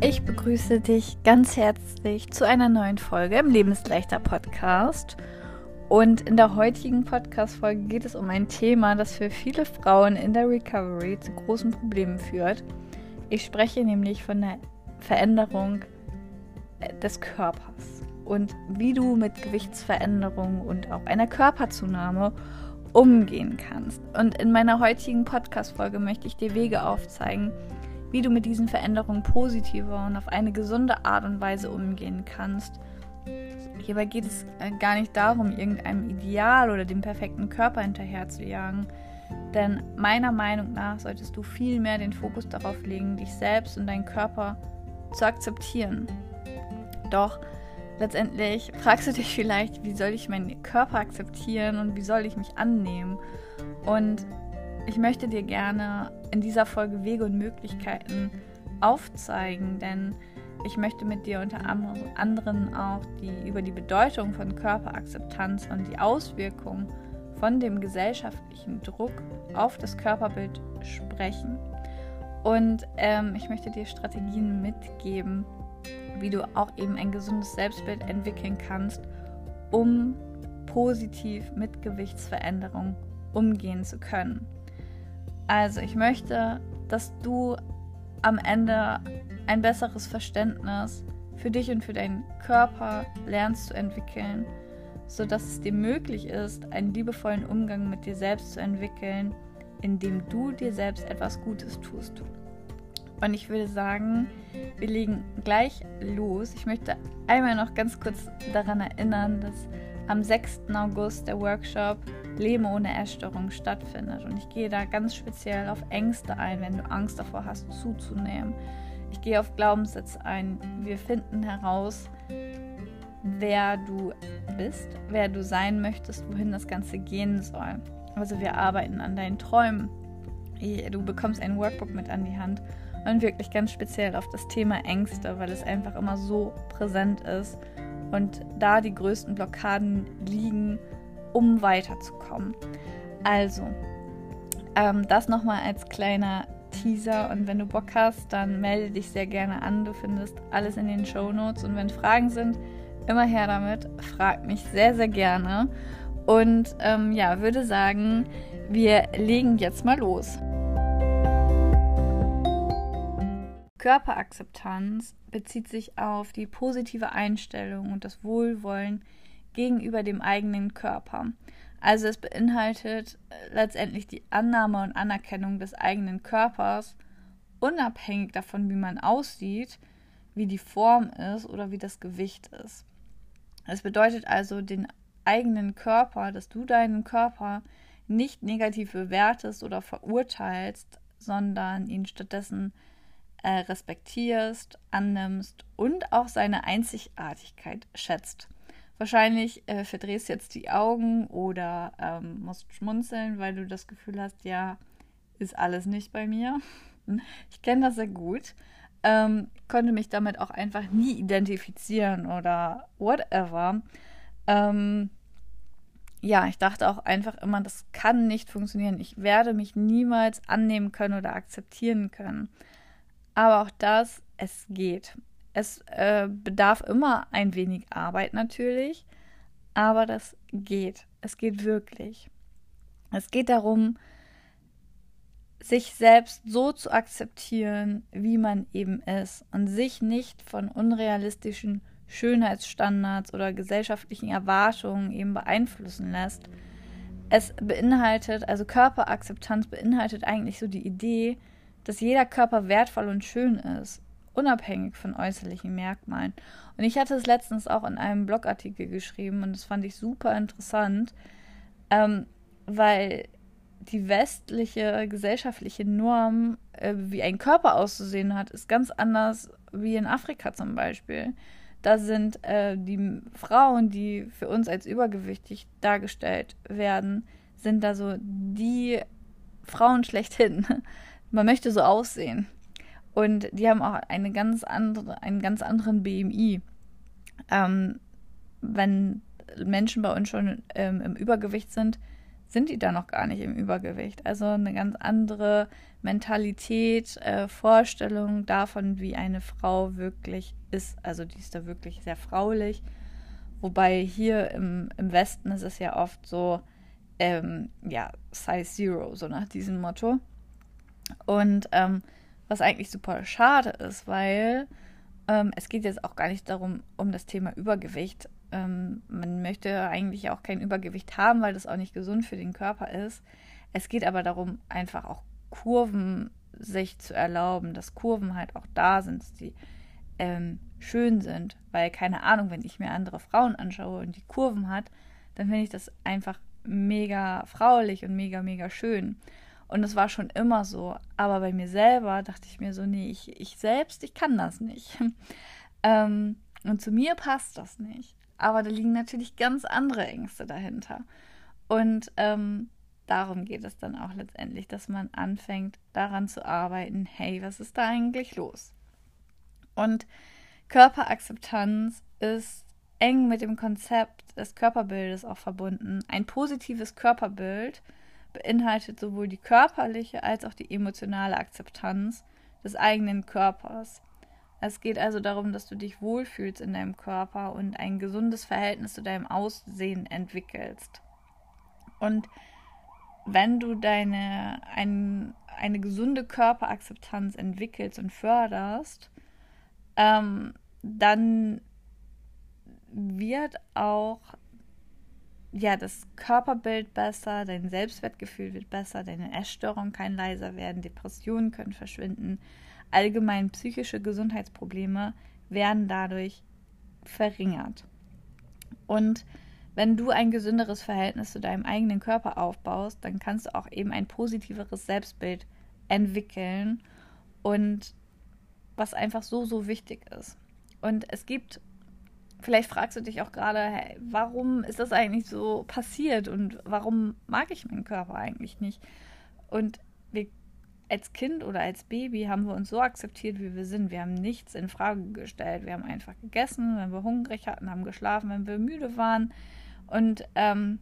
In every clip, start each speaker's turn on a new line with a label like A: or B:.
A: Ich begrüße dich ganz herzlich zu einer neuen Folge im Lebensleichter Podcast. Und in der heutigen Podcast-Folge geht es um ein Thema, das für viele Frauen in der Recovery zu großen Problemen führt. Ich spreche nämlich von der Veränderung äh, des Körpers und wie du mit Gewichtsveränderungen und auch einer Körperzunahme umgehen kannst. Und in meiner heutigen Podcast-Folge möchte ich dir Wege aufzeigen, wie du mit diesen Veränderungen positiver und auf eine gesunde Art und Weise umgehen kannst. Hierbei geht es äh, gar nicht darum, irgendeinem Ideal oder dem perfekten Körper hinterherzujagen. Denn meiner Meinung nach solltest du viel mehr den Fokus darauf legen, dich selbst und deinen Körper zu akzeptieren. Doch letztendlich fragst du dich vielleicht, wie soll ich meinen Körper akzeptieren und wie soll ich mich annehmen? Und ich möchte dir gerne in dieser Folge Wege und Möglichkeiten aufzeigen, denn ich möchte mit dir unter anderem auch die, über die Bedeutung von Körperakzeptanz und die Auswirkungen von dem gesellschaftlichen Druck auf das Körperbild sprechen. Und ähm, ich möchte dir Strategien mitgeben, wie du auch eben ein gesundes Selbstbild entwickeln kannst, um positiv mit Gewichtsveränderungen umgehen zu können. Also ich möchte, dass du am Ende ein besseres Verständnis für dich und für deinen Körper lernst zu entwickeln, sodass es dir möglich ist, einen liebevollen Umgang mit dir selbst zu entwickeln, indem du dir selbst etwas Gutes tust. Und ich würde sagen, wir legen gleich los. Ich möchte einmal noch ganz kurz daran erinnern, dass am 6. August der Workshop Leben ohne Essstörung stattfindet. Und ich gehe da ganz speziell auf Ängste ein, wenn du Angst davor hast, zuzunehmen. Ich gehe auf Glaubenssätze ein. Wir finden heraus, wer du bist, wer du sein möchtest, wohin das Ganze gehen soll. Also wir arbeiten an deinen Träumen. Du bekommst ein Workbook mit an die Hand und wirklich ganz speziell auf das Thema Ängste, weil es einfach immer so präsent ist und da die größten Blockaden liegen um weiterzukommen. Also, ähm, das nochmal als kleiner Teaser und wenn du Bock hast, dann melde dich sehr gerne an. Du findest alles in den Show Notes und wenn Fragen sind, immer her damit. Frag mich sehr, sehr gerne. Und ähm, ja, würde sagen, wir legen jetzt mal los. Körperakzeptanz bezieht sich auf die positive Einstellung und das Wohlwollen gegenüber dem eigenen Körper. Also es beinhaltet äh, letztendlich die Annahme und Anerkennung des eigenen Körpers, unabhängig davon, wie man aussieht, wie die Form ist oder wie das Gewicht ist. Es bedeutet also den eigenen Körper, dass du deinen Körper nicht negativ bewertest oder verurteilst, sondern ihn stattdessen äh, respektierst, annimmst und auch seine Einzigartigkeit schätzt. Wahrscheinlich äh, verdrehst jetzt die Augen oder ähm, musst schmunzeln, weil du das Gefühl hast, ja, ist alles nicht bei mir. Ich kenne das sehr gut. Ähm, konnte mich damit auch einfach nie identifizieren oder whatever. Ähm, ja, ich dachte auch einfach immer, das kann nicht funktionieren. Ich werde mich niemals annehmen können oder akzeptieren können. Aber auch das, es geht. Es äh, bedarf immer ein wenig Arbeit natürlich, aber das geht. Es geht wirklich. Es geht darum, sich selbst so zu akzeptieren, wie man eben ist und sich nicht von unrealistischen Schönheitsstandards oder gesellschaftlichen Erwartungen eben beeinflussen lässt. Es beinhaltet, also Körperakzeptanz beinhaltet eigentlich so die Idee, dass jeder Körper wertvoll und schön ist unabhängig von äußerlichen Merkmalen. Und ich hatte es letztens auch in einem Blogartikel geschrieben und das fand ich super interessant, ähm, weil die westliche gesellschaftliche Norm, äh, wie ein Körper auszusehen hat, ist ganz anders wie in Afrika zum Beispiel. Da sind äh, die Frauen, die für uns als übergewichtig dargestellt werden, sind da so die Frauen schlechthin. Man möchte so aussehen. Und die haben auch eine ganz andere, einen ganz anderen BMI. Ähm, wenn Menschen bei uns schon ähm, im Übergewicht sind, sind die da noch gar nicht im Übergewicht. Also eine ganz andere Mentalität, äh, Vorstellung davon, wie eine Frau wirklich ist. Also die ist da wirklich sehr fraulich. Wobei hier im, im Westen ist es ja oft so, ähm, ja, Size Zero, so nach diesem Motto. Und ähm, was eigentlich super schade ist, weil ähm, es geht jetzt auch gar nicht darum, um das Thema Übergewicht. Ähm, man möchte eigentlich auch kein Übergewicht haben, weil das auch nicht gesund für den Körper ist. Es geht aber darum, einfach auch Kurven sich zu erlauben, dass Kurven halt auch da sind, die ähm, schön sind. Weil, keine Ahnung, wenn ich mir andere Frauen anschaue und die Kurven hat, dann finde ich das einfach mega fraulich und mega, mega schön. Und es war schon immer so. Aber bei mir selber dachte ich mir so, nee, ich, ich selbst, ich kann das nicht. ähm, und zu mir passt das nicht. Aber da liegen natürlich ganz andere Ängste dahinter. Und ähm, darum geht es dann auch letztendlich, dass man anfängt daran zu arbeiten, hey, was ist da eigentlich los? Und Körperakzeptanz ist eng mit dem Konzept des Körperbildes auch verbunden. Ein positives Körperbild beinhaltet sowohl die körperliche als auch die emotionale Akzeptanz des eigenen Körpers. Es geht also darum, dass du dich wohlfühlst in deinem Körper und ein gesundes Verhältnis zu deinem Aussehen entwickelst. Und wenn du deine ein, eine gesunde Körperakzeptanz entwickelst und förderst, ähm, dann wird auch ja das Körperbild besser, dein Selbstwertgefühl wird besser, deine Essstörungen kann leiser werden, Depressionen können verschwinden, allgemein psychische Gesundheitsprobleme werden dadurch verringert. Und wenn du ein gesünderes Verhältnis zu deinem eigenen Körper aufbaust, dann kannst du auch eben ein positiveres Selbstbild entwickeln und was einfach so, so wichtig ist. Und es gibt vielleicht fragst du dich auch gerade, hey, warum ist das eigentlich so passiert und warum mag ich meinen Körper eigentlich nicht? Und wir als Kind oder als Baby haben wir uns so akzeptiert, wie wir sind. Wir haben nichts in Frage gestellt. Wir haben einfach gegessen, wenn wir hungrig hatten, haben geschlafen, wenn wir müde waren. Und ähm,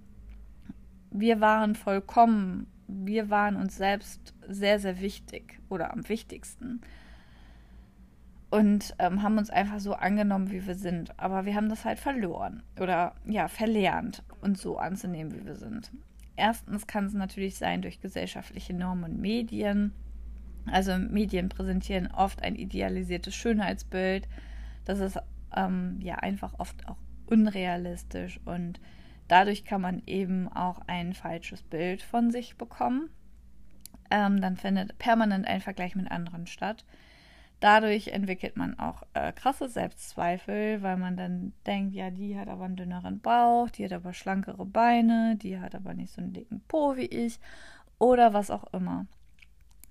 A: wir waren vollkommen. Wir waren uns selbst sehr, sehr wichtig oder am wichtigsten und ähm, haben uns einfach so angenommen, wie wir sind. Aber wir haben das halt verloren oder ja, verlernt, uns so anzunehmen, wie wir sind. Erstens kann es natürlich sein durch gesellschaftliche Normen und Medien. Also Medien präsentieren oft ein idealisiertes Schönheitsbild. Das ist ähm, ja einfach oft auch unrealistisch und dadurch kann man eben auch ein falsches Bild von sich bekommen. Ähm, dann findet permanent ein Vergleich mit anderen statt. Dadurch entwickelt man auch äh, krasse Selbstzweifel, weil man dann denkt, ja, die hat aber einen dünneren Bauch, die hat aber schlankere Beine, die hat aber nicht so einen dicken Po wie ich oder was auch immer.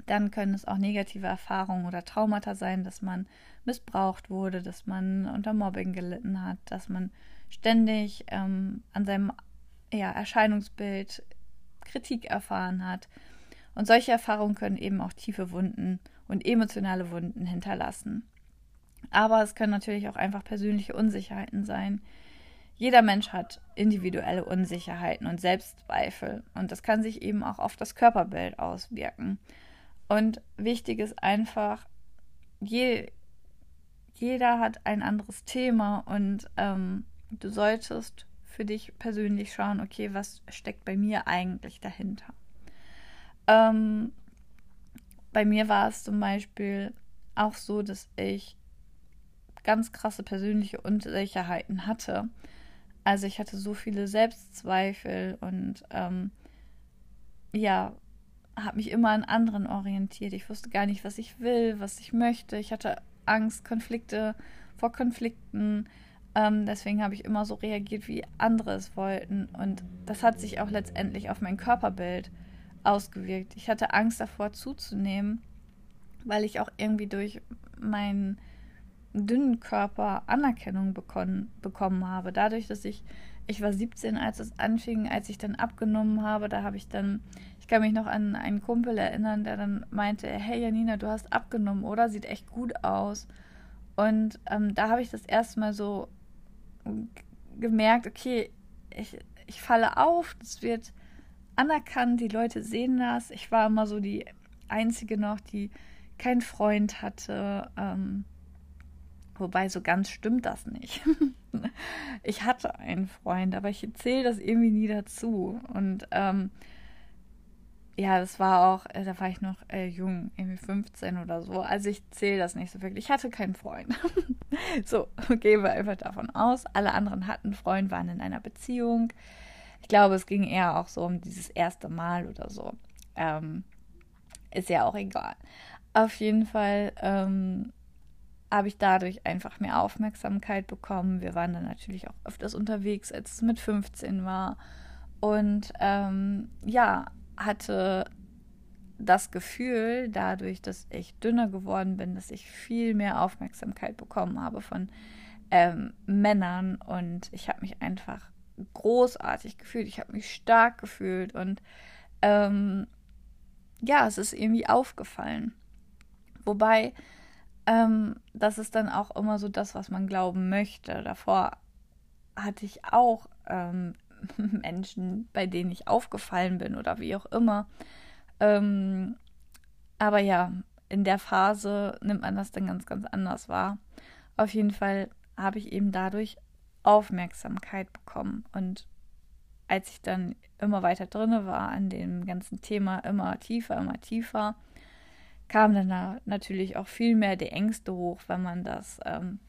A: Dann können es auch negative Erfahrungen oder Traumata sein, dass man missbraucht wurde, dass man unter Mobbing gelitten hat, dass man ständig ähm, an seinem ja, Erscheinungsbild Kritik erfahren hat. Und solche Erfahrungen können eben auch tiefe Wunden und emotionale Wunden hinterlassen. Aber es können natürlich auch einfach persönliche Unsicherheiten sein. Jeder Mensch hat individuelle Unsicherheiten und Selbstzweifel und das kann sich eben auch auf das Körperbild auswirken. Und wichtig ist einfach, je, jeder hat ein anderes Thema und ähm, du solltest für dich persönlich schauen, okay, was steckt bei mir eigentlich dahinter. Ähm, bei mir war es zum Beispiel auch so, dass ich ganz krasse persönliche Unsicherheiten hatte. Also ich hatte so viele Selbstzweifel und ähm, ja, habe mich immer an anderen orientiert. Ich wusste gar nicht, was ich will, was ich möchte. Ich hatte Angst, Konflikte vor Konflikten. Ähm, deswegen habe ich immer so reagiert, wie andere es wollten. Und das hat sich auch letztendlich auf mein Körperbild ausgewirkt. Ich hatte Angst davor zuzunehmen, weil ich auch irgendwie durch meinen dünnen Körper Anerkennung bekommen, bekommen habe. Dadurch, dass ich, ich war 17, als es anfing, als ich dann abgenommen habe, da habe ich dann, ich kann mich noch an einen Kumpel erinnern, der dann meinte, hey Janina, du hast abgenommen, oder? Sieht echt gut aus. Und ähm, da habe ich das erstmal so gemerkt, okay, ich, ich falle auf, das wird anerkannt, die Leute sehen das. Ich war immer so die Einzige noch, die keinen Freund hatte. Ähm, wobei so ganz stimmt das nicht. ich hatte einen Freund, aber ich zähle das irgendwie nie dazu. Und ähm, ja, das war auch, äh, da war ich noch äh, jung, irgendwie 15 oder so. Also ich zähle das nicht so wirklich. Ich hatte keinen Freund. so, gehen wir einfach davon aus. Alle anderen hatten Freund, waren in einer Beziehung. Ich glaube, es ging eher auch so um dieses erste Mal oder so. Ähm, ist ja auch egal. Auf jeden Fall ähm, habe ich dadurch einfach mehr Aufmerksamkeit bekommen. Wir waren dann natürlich auch öfters unterwegs, als es mit 15 war. Und ähm, ja, hatte das Gefühl, dadurch, dass ich dünner geworden bin, dass ich viel mehr Aufmerksamkeit bekommen habe von ähm, Männern und ich habe mich einfach großartig gefühlt, ich habe mich stark gefühlt und ähm, ja, es ist irgendwie aufgefallen. Wobei, ähm, das ist dann auch immer so das, was man glauben möchte. Davor hatte ich auch ähm, Menschen, bei denen ich aufgefallen bin oder wie auch immer. Ähm, aber ja, in der Phase nimmt man das dann ganz, ganz anders wahr. Auf jeden Fall habe ich eben dadurch Aufmerksamkeit bekommen. Und als ich dann immer weiter drinne war an dem ganzen Thema, immer tiefer, immer tiefer, kamen dann natürlich auch viel mehr die Ängste hoch, wenn man das, ähm,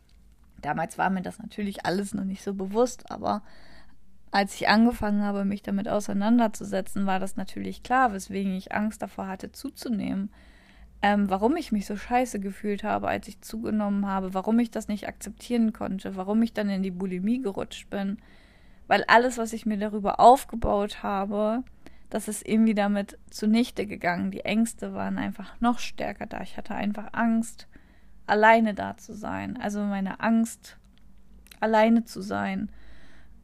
A: damals war mir das natürlich alles noch nicht so bewusst, aber als ich angefangen habe, mich damit auseinanderzusetzen, war das natürlich klar, weswegen ich Angst davor hatte, zuzunehmen. Ähm, warum ich mich so scheiße gefühlt habe, als ich zugenommen habe, warum ich das nicht akzeptieren konnte, warum ich dann in die Bulimie gerutscht bin. Weil alles, was ich mir darüber aufgebaut habe, das ist irgendwie damit zunichte gegangen. Die Ängste waren einfach noch stärker da. Ich hatte einfach Angst, alleine da zu sein. Also meine Angst, alleine zu sein.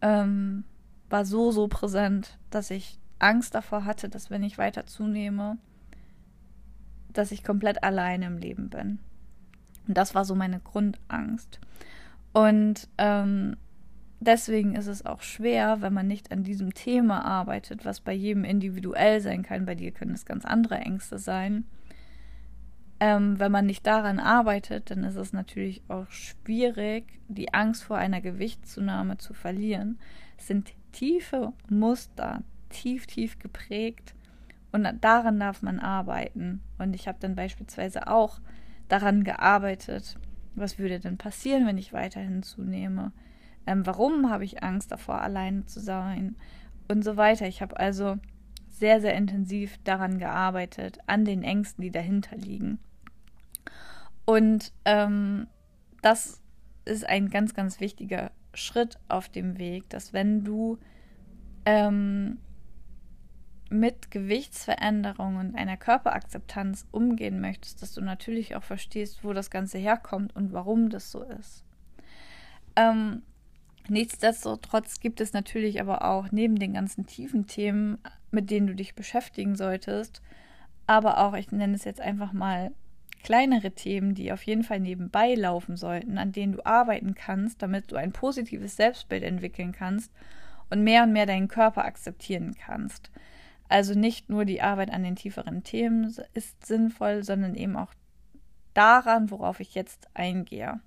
A: Ähm, war so, so präsent, dass ich Angst davor hatte, dass wenn ich weiter zunehme, dass ich komplett alleine im Leben bin. Und das war so meine Grundangst. Und ähm, deswegen ist es auch schwer, wenn man nicht an diesem Thema arbeitet, was bei jedem individuell sein kann. Bei dir können es ganz andere Ängste sein. Ähm, wenn man nicht daran arbeitet, dann ist es natürlich auch schwierig, die Angst vor einer Gewichtszunahme zu verlieren. Es sind tiefe Muster, tief, tief geprägt. Und daran darf man arbeiten. Und ich habe dann beispielsweise auch daran gearbeitet, was würde denn passieren, wenn ich weiterhin zunehme? Ähm, warum habe ich Angst davor, alleine zu sein? Und so weiter. Ich habe also sehr, sehr intensiv daran gearbeitet, an den Ängsten, die dahinter liegen. Und ähm, das ist ein ganz, ganz wichtiger Schritt auf dem Weg, dass wenn du ähm, mit Gewichtsveränderungen und einer Körperakzeptanz umgehen möchtest, dass du natürlich auch verstehst, wo das Ganze herkommt und warum das so ist. Ähm, nichtsdestotrotz gibt es natürlich aber auch neben den ganzen tiefen Themen, mit denen du dich beschäftigen solltest, aber auch, ich nenne es jetzt einfach mal kleinere Themen, die auf jeden Fall nebenbei laufen sollten, an denen du arbeiten kannst, damit du ein positives Selbstbild entwickeln kannst und mehr und mehr deinen Körper akzeptieren kannst. Also nicht nur die Arbeit an den tieferen Themen ist sinnvoll, sondern eben auch daran, worauf ich jetzt eingehe.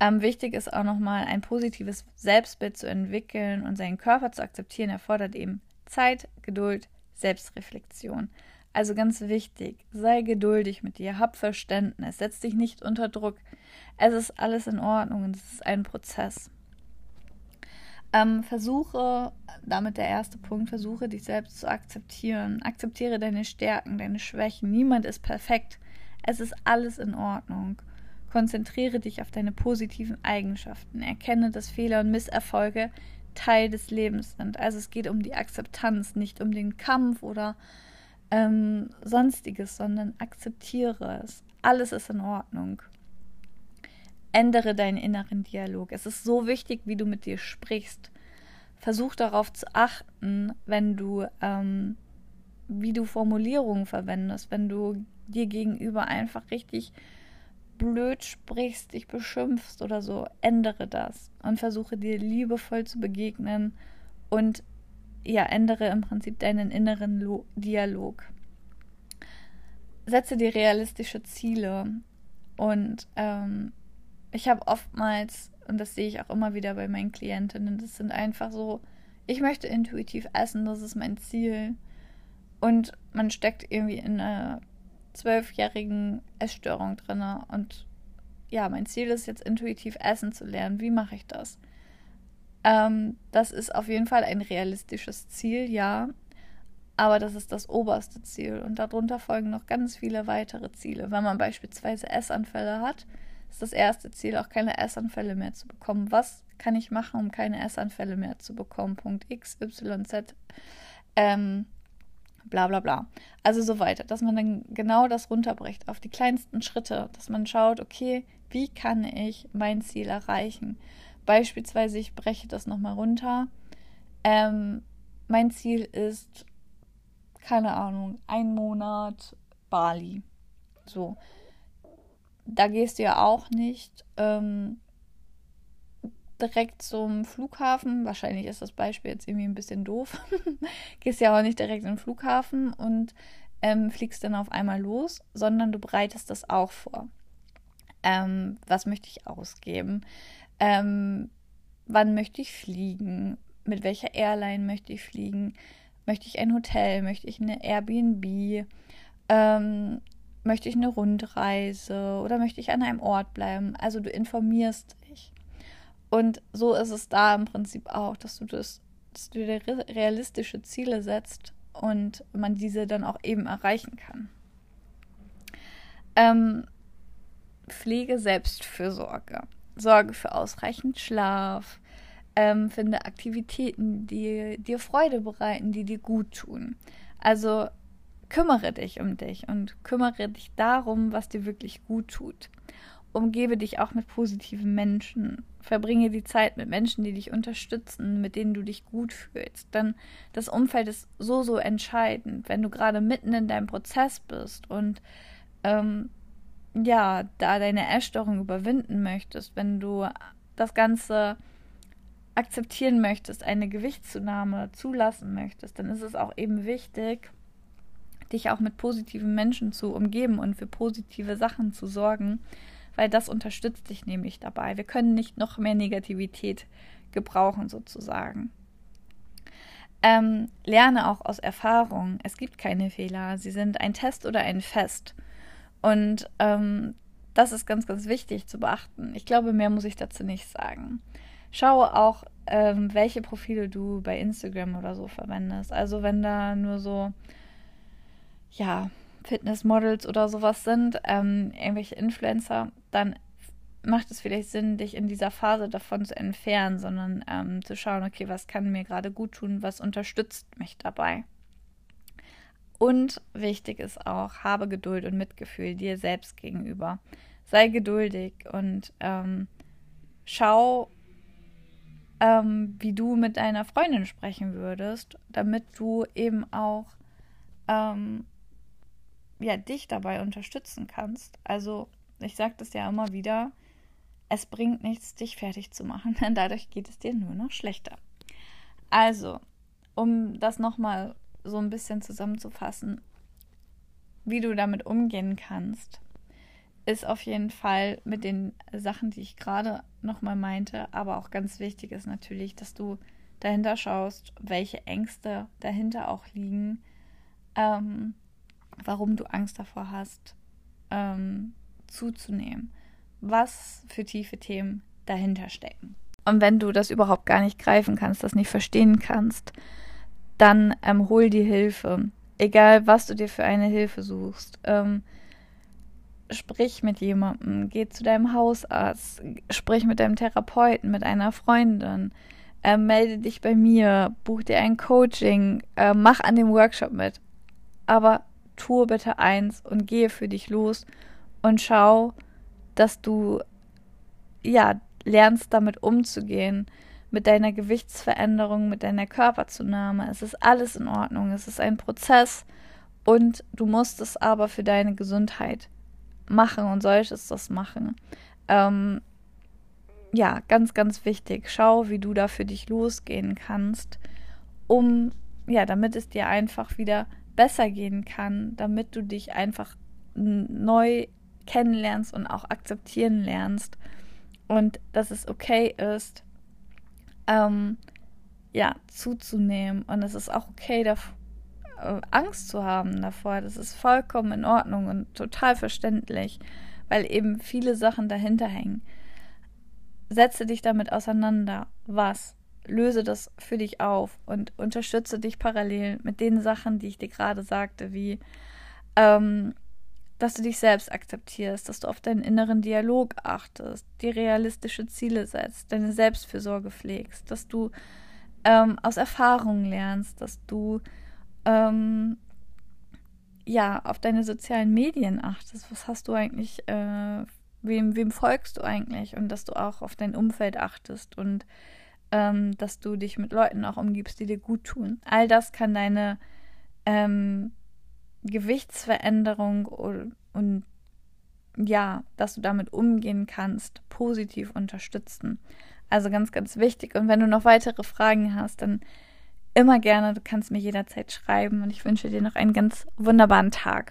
A: Ähm, wichtig ist auch nochmal, ein positives Selbstbild zu entwickeln und seinen Körper zu akzeptieren, erfordert eben Zeit, Geduld, Selbstreflexion. Also ganz wichtig, sei geduldig mit dir, hab Verständnis, setz dich nicht unter Druck. Es ist alles in Ordnung und es ist ein Prozess. Ähm, versuche, damit der erste Punkt, versuche dich selbst zu akzeptieren. Akzeptiere deine Stärken, deine Schwächen. Niemand ist perfekt. Es ist alles in Ordnung. Konzentriere dich auf deine positiven Eigenschaften. Erkenne, dass Fehler und Misserfolge Teil des Lebens sind. Also es geht um die Akzeptanz, nicht um den Kampf oder ähm, sonstiges, sondern akzeptiere es. Alles ist in Ordnung. Ändere deinen inneren Dialog. Es ist so wichtig, wie du mit dir sprichst. Versuch darauf zu achten, wenn du, ähm, wie du Formulierungen verwendest, wenn du dir gegenüber einfach richtig blöd sprichst, dich beschimpfst oder so, ändere das und versuche dir liebevoll zu begegnen und ja, ändere im Prinzip deinen inneren Lo Dialog. Setze dir realistische Ziele. Und ähm, ich habe oftmals, und das sehe ich auch immer wieder bei meinen Klientinnen, das sind einfach so, ich möchte intuitiv essen, das ist mein Ziel. Und man steckt irgendwie in einer zwölfjährigen Essstörung drin. Und ja, mein Ziel ist jetzt intuitiv essen zu lernen. Wie mache ich das? Ähm, das ist auf jeden Fall ein realistisches Ziel, ja. Aber das ist das oberste Ziel. Und darunter folgen noch ganz viele weitere Ziele. Wenn man beispielsweise Essanfälle hat, ist das erste Ziel auch keine Essanfälle mehr zu bekommen. Was kann ich machen, um keine Essanfälle mehr zu bekommen? Punkt X, Y, Z. Ähm, bla bla bla. Also so weiter, dass man dann genau das runterbricht auf die kleinsten Schritte, dass man schaut, okay, wie kann ich mein Ziel erreichen? Beispielsweise, ich breche das nochmal runter. Ähm, mein Ziel ist, keine Ahnung, ein Monat Bali. So. Da gehst du ja auch nicht ähm, direkt zum Flughafen. Wahrscheinlich ist das Beispiel jetzt irgendwie ein bisschen doof. gehst ja auch nicht direkt in den Flughafen und ähm, fliegst dann auf einmal los, sondern du bereitest das auch vor. Ähm, was möchte ich ausgeben? ähm, wann möchte ich fliegen, mit welcher Airline möchte ich fliegen, möchte ich ein Hotel, möchte ich eine Airbnb, ähm, möchte ich eine Rundreise oder möchte ich an einem Ort bleiben. Also du informierst dich. Und so ist es da im Prinzip auch, dass du das, dass du dir realistische Ziele setzt und man diese dann auch eben erreichen kann. Ähm, Pflege Selbstfürsorge sorge für ausreichend Schlaf, ähm, finde Aktivitäten, die dir Freude bereiten, die dir gut tun. Also kümmere dich um dich und kümmere dich darum, was dir wirklich gut tut. Umgebe dich auch mit positiven Menschen. Verbringe die Zeit mit Menschen, die dich unterstützen, mit denen du dich gut fühlst. Denn das Umfeld ist so, so entscheidend. Wenn du gerade mitten in deinem Prozess bist und ähm, ja, da deine Essstörung überwinden möchtest, wenn du das Ganze akzeptieren möchtest, eine Gewichtszunahme zulassen möchtest, dann ist es auch eben wichtig, dich auch mit positiven Menschen zu umgeben und für positive Sachen zu sorgen, weil das unterstützt dich nämlich dabei. Wir können nicht noch mehr Negativität gebrauchen sozusagen. Ähm, lerne auch aus Erfahrung. Es gibt keine Fehler. Sie sind ein Test oder ein Fest. Und ähm, das ist ganz, ganz wichtig zu beachten. Ich glaube, mehr muss ich dazu nicht sagen. Schaue auch, ähm, welche Profile du bei Instagram oder so verwendest. Also wenn da nur so, ja, Fitnessmodels oder sowas sind, ähm, irgendwelche Influencer, dann macht es vielleicht Sinn, dich in dieser Phase davon zu entfernen, sondern ähm, zu schauen, okay, was kann mir gerade gut tun, was unterstützt mich dabei. Und wichtig ist auch, habe Geduld und Mitgefühl dir selbst gegenüber. Sei geduldig und ähm, schau, ähm, wie du mit deiner Freundin sprechen würdest, damit du eben auch ähm, ja, dich dabei unterstützen kannst. Also, ich sage das ja immer wieder, es bringt nichts, dich fertig zu machen, denn dadurch geht es dir nur noch schlechter. Also, um das nochmal so ein bisschen zusammenzufassen, wie du damit umgehen kannst, ist auf jeden Fall mit den Sachen, die ich gerade nochmal meinte, aber auch ganz wichtig ist natürlich, dass du dahinter schaust, welche Ängste dahinter auch liegen, ähm, warum du Angst davor hast, ähm, zuzunehmen, was für tiefe Themen dahinter stecken. Und wenn du das überhaupt gar nicht greifen kannst, das nicht verstehen kannst, dann ähm, hol die Hilfe. Egal, was du dir für eine Hilfe suchst. Ähm, sprich mit jemandem, geh zu deinem Hausarzt, sprich mit deinem Therapeuten, mit einer Freundin, äh, melde dich bei mir, buch dir ein Coaching, äh, mach an dem Workshop mit. Aber tue bitte eins und gehe für dich los und schau, dass du ja lernst damit umzugehen mit deiner Gewichtsveränderung, mit deiner Körperzunahme. Es ist alles in Ordnung. Es ist ein Prozess und du musst es aber für deine Gesundheit machen und solltest das machen. Ähm, ja, ganz, ganz wichtig. Schau, wie du da für dich losgehen kannst um, ja, damit es dir einfach wieder besser gehen kann, damit du dich einfach neu kennenlernst und auch akzeptieren lernst und dass es okay ist, ähm, ja, zuzunehmen und es ist auch okay, davor, äh, Angst zu haben davor. Das ist vollkommen in Ordnung und total verständlich, weil eben viele Sachen dahinter hängen. Setze dich damit auseinander. Was? Löse das für dich auf und unterstütze dich parallel mit den Sachen, die ich dir gerade sagte, wie ähm, dass du dich selbst akzeptierst, dass du auf deinen inneren Dialog achtest, dir realistische Ziele setzt, deine Selbstfürsorge pflegst, dass du ähm, aus Erfahrungen lernst, dass du ähm, ja auf deine sozialen Medien achtest. Was hast du eigentlich, äh, wem, wem folgst du eigentlich? Und dass du auch auf dein Umfeld achtest und ähm, dass du dich mit Leuten auch umgibst, die dir gut tun. All das kann deine ähm, Gewichtsveränderung und, und ja, dass du damit umgehen kannst, positiv unterstützen. Also ganz, ganz wichtig. Und wenn du noch weitere Fragen hast, dann immer gerne. Du kannst mir jederzeit schreiben und ich wünsche dir noch einen ganz wunderbaren Tag.